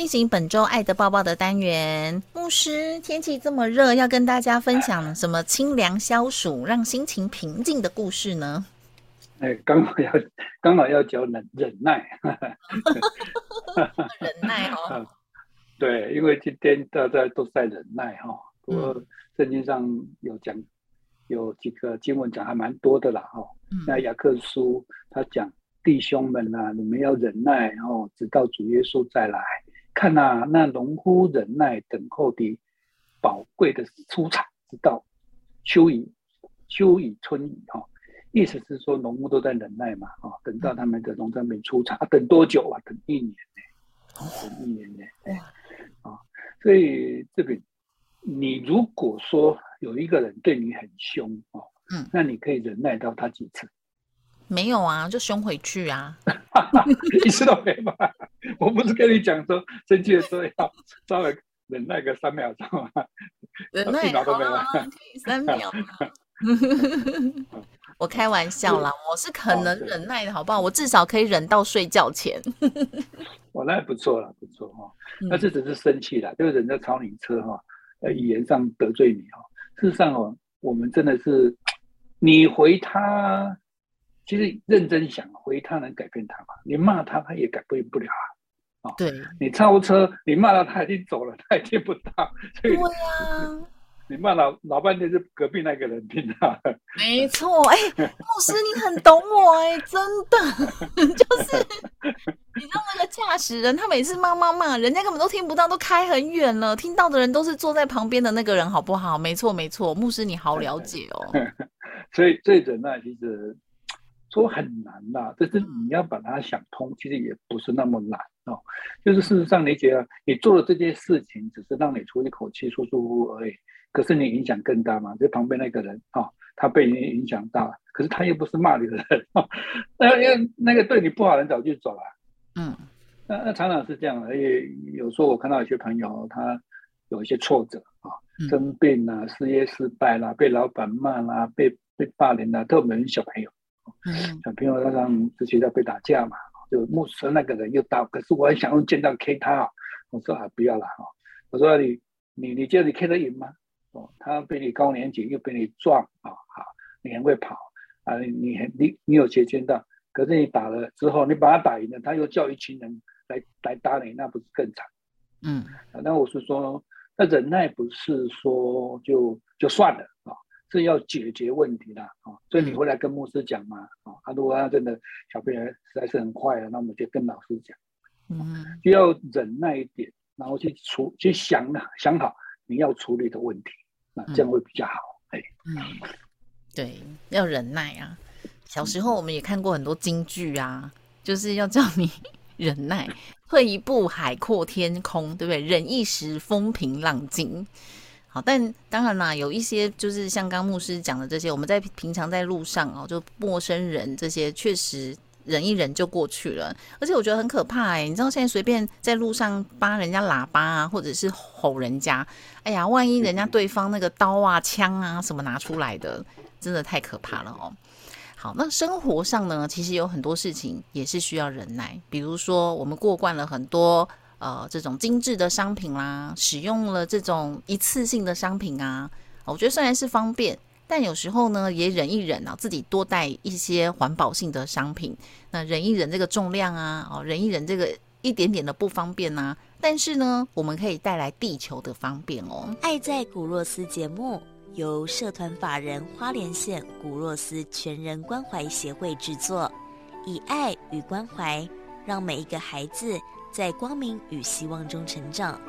进行本周爱的抱抱的单元，牧师，天气这么热，要跟大家分享什么清凉消暑、让心情平静的故事呢？哎，刚好要 刚好要教忍忍耐，忍耐哦。对，因为今天大家都在忍耐哈。不过圣经上有讲，有几个经文讲还蛮多的啦哈。那雅各书他讲弟兄们啊，你们要忍耐，然后直到主耶稣再来。看呐，那农夫忍耐等候的宝贵的出产，直到秋雨秋雨春雨哈，意思是说农夫都在忍耐嘛啊，等到他们的农产品出产啊，等多久啊？等一年呢？等一年呢？啊，所以这个你如果说有一个人对你很凶哦，嗯，那你可以忍耐到他几次？没有啊，就凶回去啊，一次都没嘛。我不是跟你讲说，生气的时候要稍微忍耐个三秒钟吗？忍耐都没了，三秒。我开玩笑啦，我是可能忍耐的好不好？我至少可以忍到睡觉前。我那不错了，不错哈。那这只是生气了，就是人家超你车哈，呃，语言上得罪你哈。事实上哦，我们真的是你回他。其实认真想，回他能改变他吗？你骂他，他也改变不了啊！啊，对，你超车，你骂他，他已经走了，他也听不到。对呀，你骂老老半天是隔壁那个人听到。没错，哎，牧师你很懂我哎，真的，就是你知道那个驾驶人，他每次骂骂骂，人家根本都听不到，都开很远了，听到的人都是坐在旁边的那个人，好不好？没错，没错，牧师你好了解哦。所以这忍耐其实。说很难呐，但是你要把它想通，其实也不是那么难哦。就是事实上，你觉得你做的这件事情，只是让你出一口气、舒舒服服而已。可是你影响更大嘛？就旁边那个人啊，他被你影响到，可是他又不是骂你的人，那因为那个对你不好的人早就走了。嗯，那那常常是这样的。而且有时候我看到有些朋友，他有一些挫折啊，生病啦、事业失败啦、被老板骂啦、被被霸凌啦，特别是小朋友。小朋友他上之前在被打架嘛，就牧师那个人又打，可是我很想用剑道 K 他，我说啊不要了哈，我说你你你觉得你 K 得赢吗？哦，他比你高年级又比你壮啊，好，你很会跑啊，你很你你有学剑道，可是你打了之后，你把他打赢了，他又叫一群人来来打你，那不是更惨？嗯，那我是说，那忍耐不是说就就算了啊。是要解决问题的啊，所以你回来跟牧师讲嘛啊，他如果他真的小朋友实在是很坏了，那我们就跟老师讲，嗯，就要忍耐一点，然后去处去想想好你要处理的问题，那这样会比较好。哎，嗯，对，要忍耐啊。小时候我们也看过很多京剧啊，就是要叫你 忍耐，退一步海阔天空，对不对？忍一时风平浪静。好，但当然啦，有一些就是像刚牧师讲的这些，我们在平常在路上哦，就陌生人这些，确实忍一忍就过去了。而且我觉得很可怕哎，你知道现在随便在路上扒人家喇叭啊，或者是吼人家，哎呀，万一人家对方那个刀啊、枪啊什么拿出来的，真的太可怕了哦。好，那生活上呢，其实有很多事情也是需要忍耐，比如说我们过惯了很多。呃，这种精致的商品啦，使用了这种一次性的商品啊，我觉得虽然是方便，但有时候呢也忍一忍啊，自己多带一些环保性的商品，那忍一忍这个重量啊，哦，忍一忍这个一点点的不方便呐，但是呢，我们可以带来地球的方便哦。爱在古若斯节目由社团法人花莲县古若斯全人关怀协会制作，以爱与关怀，让每一个孩子在光明与希望中成长。